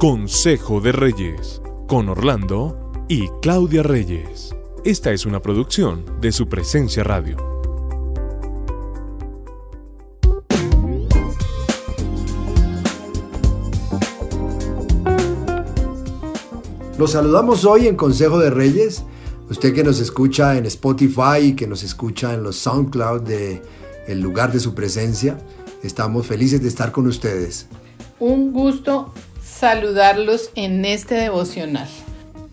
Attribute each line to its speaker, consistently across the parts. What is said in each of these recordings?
Speaker 1: Consejo de Reyes, con Orlando y Claudia Reyes. Esta es una producción de su presencia radio.
Speaker 2: Los saludamos hoy en Consejo de Reyes. Usted que nos escucha en Spotify y que nos escucha en los SoundCloud de El lugar de su presencia, estamos felices de estar con ustedes.
Speaker 3: Un gusto saludarlos en este devocional.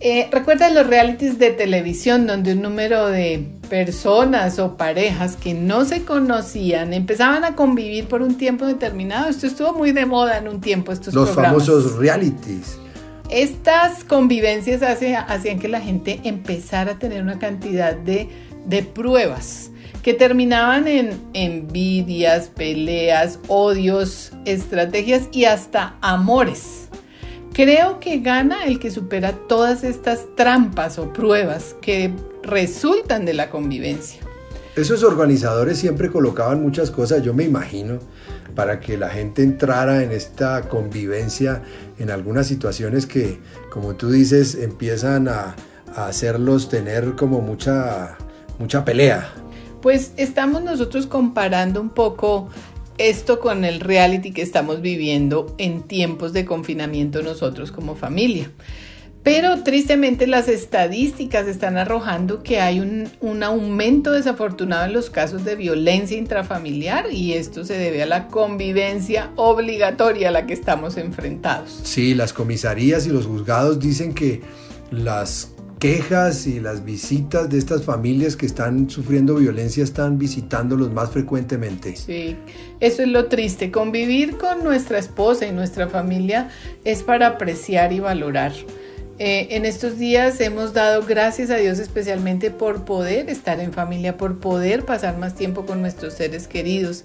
Speaker 3: Eh, ¿Recuerdan los realities de televisión donde un número de personas o parejas que no se conocían empezaban a convivir por un tiempo determinado? Esto estuvo muy de moda en un tiempo, estos
Speaker 2: Los famosos realities.
Speaker 3: Estas convivencias hacían que la gente empezara a tener una cantidad de, de pruebas que terminaban en envidias, peleas, odios, estrategias y hasta amores. Creo que gana el que supera todas estas trampas o pruebas que resultan de la convivencia.
Speaker 2: Esos organizadores siempre colocaban muchas cosas, yo me imagino, para que la gente entrara en esta convivencia en algunas situaciones que, como tú dices, empiezan a, hacerlos tener como mucha, mucha pelea.
Speaker 3: Pues estamos nosotros comparando un poco esto con el reality que estamos viviendo en tiempos de confinamiento nosotros como familia. Pero tristemente las estadísticas están arrojando que hay un, un, aumento desafortunado en los casos de violencia intrafamiliar y esto se debe a la convivencia obligatoria a la que estamos enfrentados.
Speaker 2: Sí, las comisarías y los juzgados dicen que las quejas y las visitas de estas familias que están sufriendo violencia están visitándolos más frecuentemente.
Speaker 3: Sí, eso es lo triste. Convivir con nuestra esposa y nuestra familia es para apreciar y valorar. Eh, en estos días hemos dado gracias a Dios especialmente por poder estar en familia, por poder pasar más tiempo con nuestros seres queridos.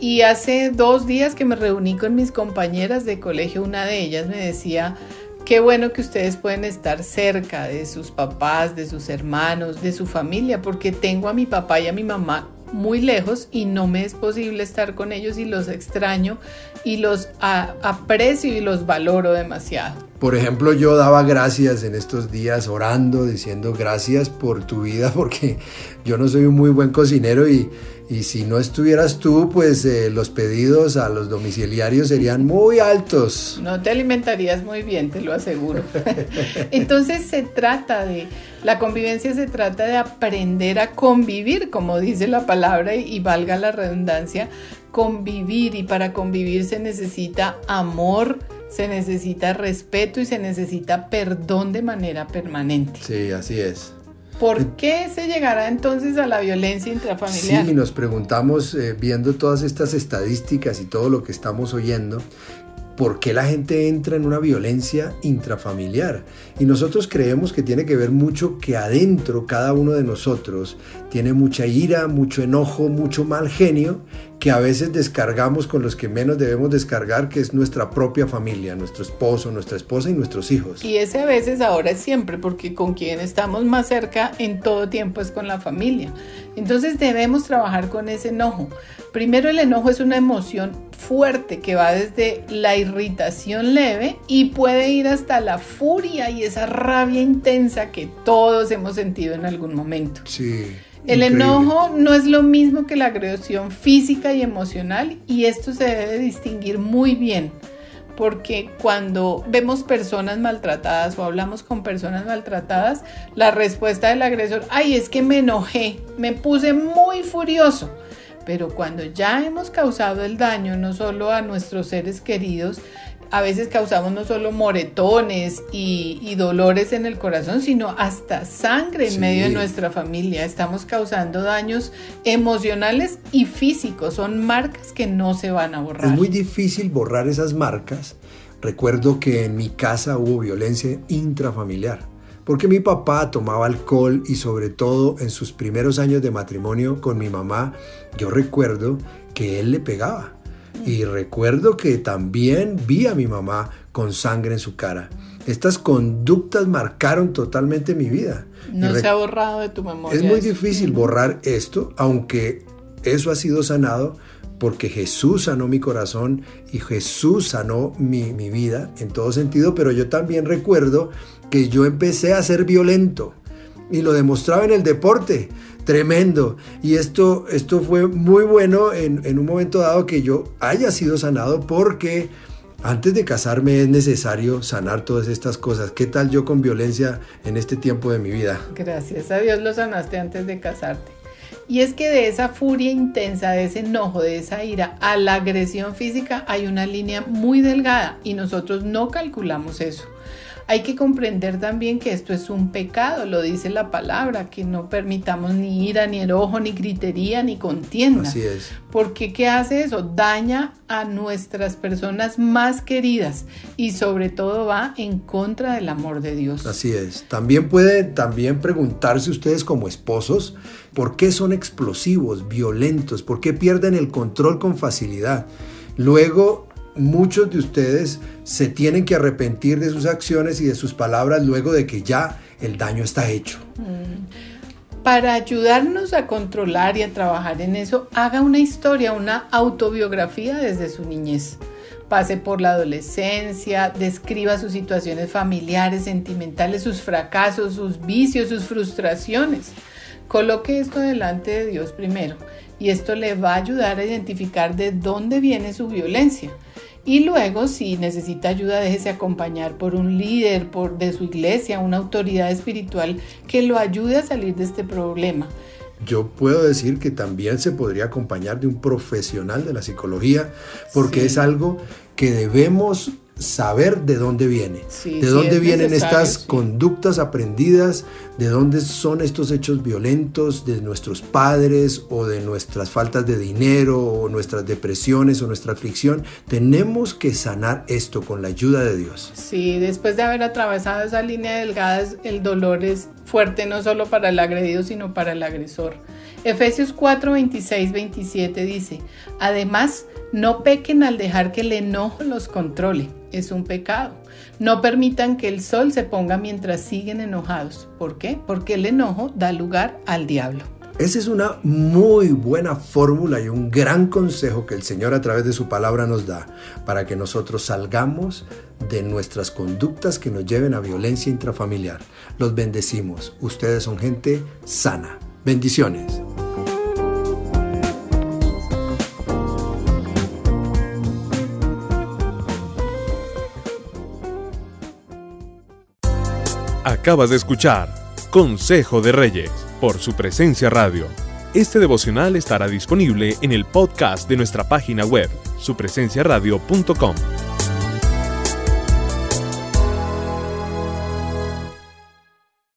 Speaker 3: Y hace dos días que me reuní con mis compañeras de colegio, una de ellas me decía, Qué bueno que ustedes pueden estar cerca de sus papás, de sus hermanos, de su familia, porque tengo a mi papá y a mi mamá muy lejos y no me es posible estar con ellos y los extraño y los aprecio y los valoro demasiado.
Speaker 2: Por ejemplo, yo daba gracias en estos días orando, diciendo gracias por tu vida, porque yo no soy un muy buen cocinero y, y si no estuvieras tú, pues eh, los pedidos a los domiciliarios serían muy altos.
Speaker 3: No te alimentarías muy bien, te lo aseguro. Entonces se trata de, la convivencia se trata de aprender a convivir, como dice la palabra y, y valga la redundancia, convivir y para convivir se necesita amor, se necesita respeto y se necesita perdón de manera permanente.
Speaker 2: Sí, así es.
Speaker 3: ¿Por qué se llegará entonces a la violencia intrafamiliar?
Speaker 2: Sí, nos preguntamos, eh, viendo todas estas estadísticas y todo lo que estamos oyendo, ¿por qué la gente entra en una violencia intrafamiliar? Y nosotros creemos que tiene que ver mucho que adentro cada uno de nosotros tiene mucha ira, mucho enojo, mucho mal genio que a veces descargamos con los que menos debemos descargar, que es nuestra propia familia, nuestro esposo, nuestra esposa y nuestros hijos.
Speaker 3: Y ese a veces ahora es siempre, porque con quien estamos más cerca en todo tiempo es con la familia. Entonces debemos trabajar con ese enojo. Primero el enojo es una emoción fuerte que va desde la irritación leve y puede ir hasta la furia y esa rabia intensa que todos hemos sentido en algún momento.
Speaker 2: Sí.
Speaker 3: El enojo no es lo mismo que la agresión física y emocional y esto se debe distinguir muy bien porque cuando vemos personas maltratadas o hablamos con personas maltratadas, la respuesta del agresor, ay, es que me enojé, me puse muy furioso. Pero cuando ya hemos causado el daño no solo a nuestros seres queridos, a veces causamos no solo moretones y, dolores en el corazón, sino hasta sangre en medio de nuestra familia. Estamos causando daños emocionales y físicos. Son marcas que no se van a borrar.
Speaker 2: Es muy difícil borrar esas marcas. Recuerdo que en mi casa hubo violencia intrafamiliar. Porque mi papá tomaba alcohol y sobre todo en sus primeros años de matrimonio con mi mamá, yo recuerdo que él le pegaba y recuerdo que también vi a mi mamá con sangre en su cara. Estas conductas marcaron totalmente mi vida.
Speaker 3: No se ha borrado de tu memoria.
Speaker 2: Es muy difícil borrar esto, aunque eso ha sido sanado porque Jesús sanó mi corazón y Jesús sanó mi, mi vida en todo sentido, pero yo también recuerdo que yo empecé a ser violento y lo demostraba en el deporte tremendo. Y esto, esto fue muy bueno en, en, un momento dado que yo haya sido sanado porque antes de casarme es necesario sanar todas estas cosas. ¿Qué tal yo con violencia en este tiempo de mi vida?
Speaker 3: Gracias a Dios lo sanaste antes de casarte. Y es que de esa furia intensa, de ese enojo, de esa ira a la agresión física hay una línea muy delgada y nosotros no calculamos eso. Hay que comprender también que esto es un pecado, lo dice la palabra, que no permitamos ni ira, ni enojo, ni gritería, ni contienda.
Speaker 2: Así es.
Speaker 3: Porque ¿qué hace eso? Daña a nuestras personas más queridas y sobre todo va en contra del amor de Dios.
Speaker 2: Así es. También pueden también preguntarse ustedes como esposos, ¿por qué son explosivos, violentos? ¿Por qué pierden el control con facilidad? Luego muchos de ustedes se tienen que arrepentir de sus acciones y de sus palabras luego de que ya el daño está hecho.
Speaker 3: Mm. Para ayudarnos a controlar y a trabajar en eso, haga una historia, una autobiografía desde su niñez. Pase por la adolescencia, describa sus situaciones familiares, sentimentales, sus fracasos, sus vicios, sus frustraciones. Coloque esto delante de Dios primero y esto le va a ayudar a identificar de dónde viene su violencia. Y luego, si necesita ayuda, déjese acompañar por un líder por, de su iglesia, una autoridad espiritual que lo ayude a salir de este problema.
Speaker 2: Yo puedo decir que también se podría acompañar de un profesional de la psicología, porque sí. es algo que debemos saber de dónde viene,
Speaker 3: Sí,
Speaker 2: de
Speaker 3: sí,
Speaker 2: dónde
Speaker 3: es
Speaker 2: vienen estas
Speaker 3: sí.
Speaker 2: conductas aprendidas, de dónde son estos hechos violentos de nuestros padres o de nuestras faltas de dinero o nuestras depresiones o nuestra aflicción. Tenemos que sanar esto con la ayuda de Dios.
Speaker 3: Sí, después de haber atravesado esa línea delgada, el dolor es fuerte no solo para el agredido, sino para el agresor. Efesios 4, 26, 27 dice, además, no pequen al dejar que el enojo los controle, es un pecado. No permitan que el sol se ponga mientras siguen enojados. ¿Por qué? Porque el enojo da lugar al diablo.
Speaker 2: Esa es una muy buena fórmula y un gran consejo que el Señor a través de su palabra nos da para que nosotros salgamos de nuestras conductas que nos lleven a violencia intrafamiliar. Los bendecimos. Ustedes son gente sana. Bendiciones.
Speaker 1: Acabas de escuchar Consejo de Reyes por su presencia radio. Este devocional estará disponible en el podcast de nuestra página web, supresenciaradio.com.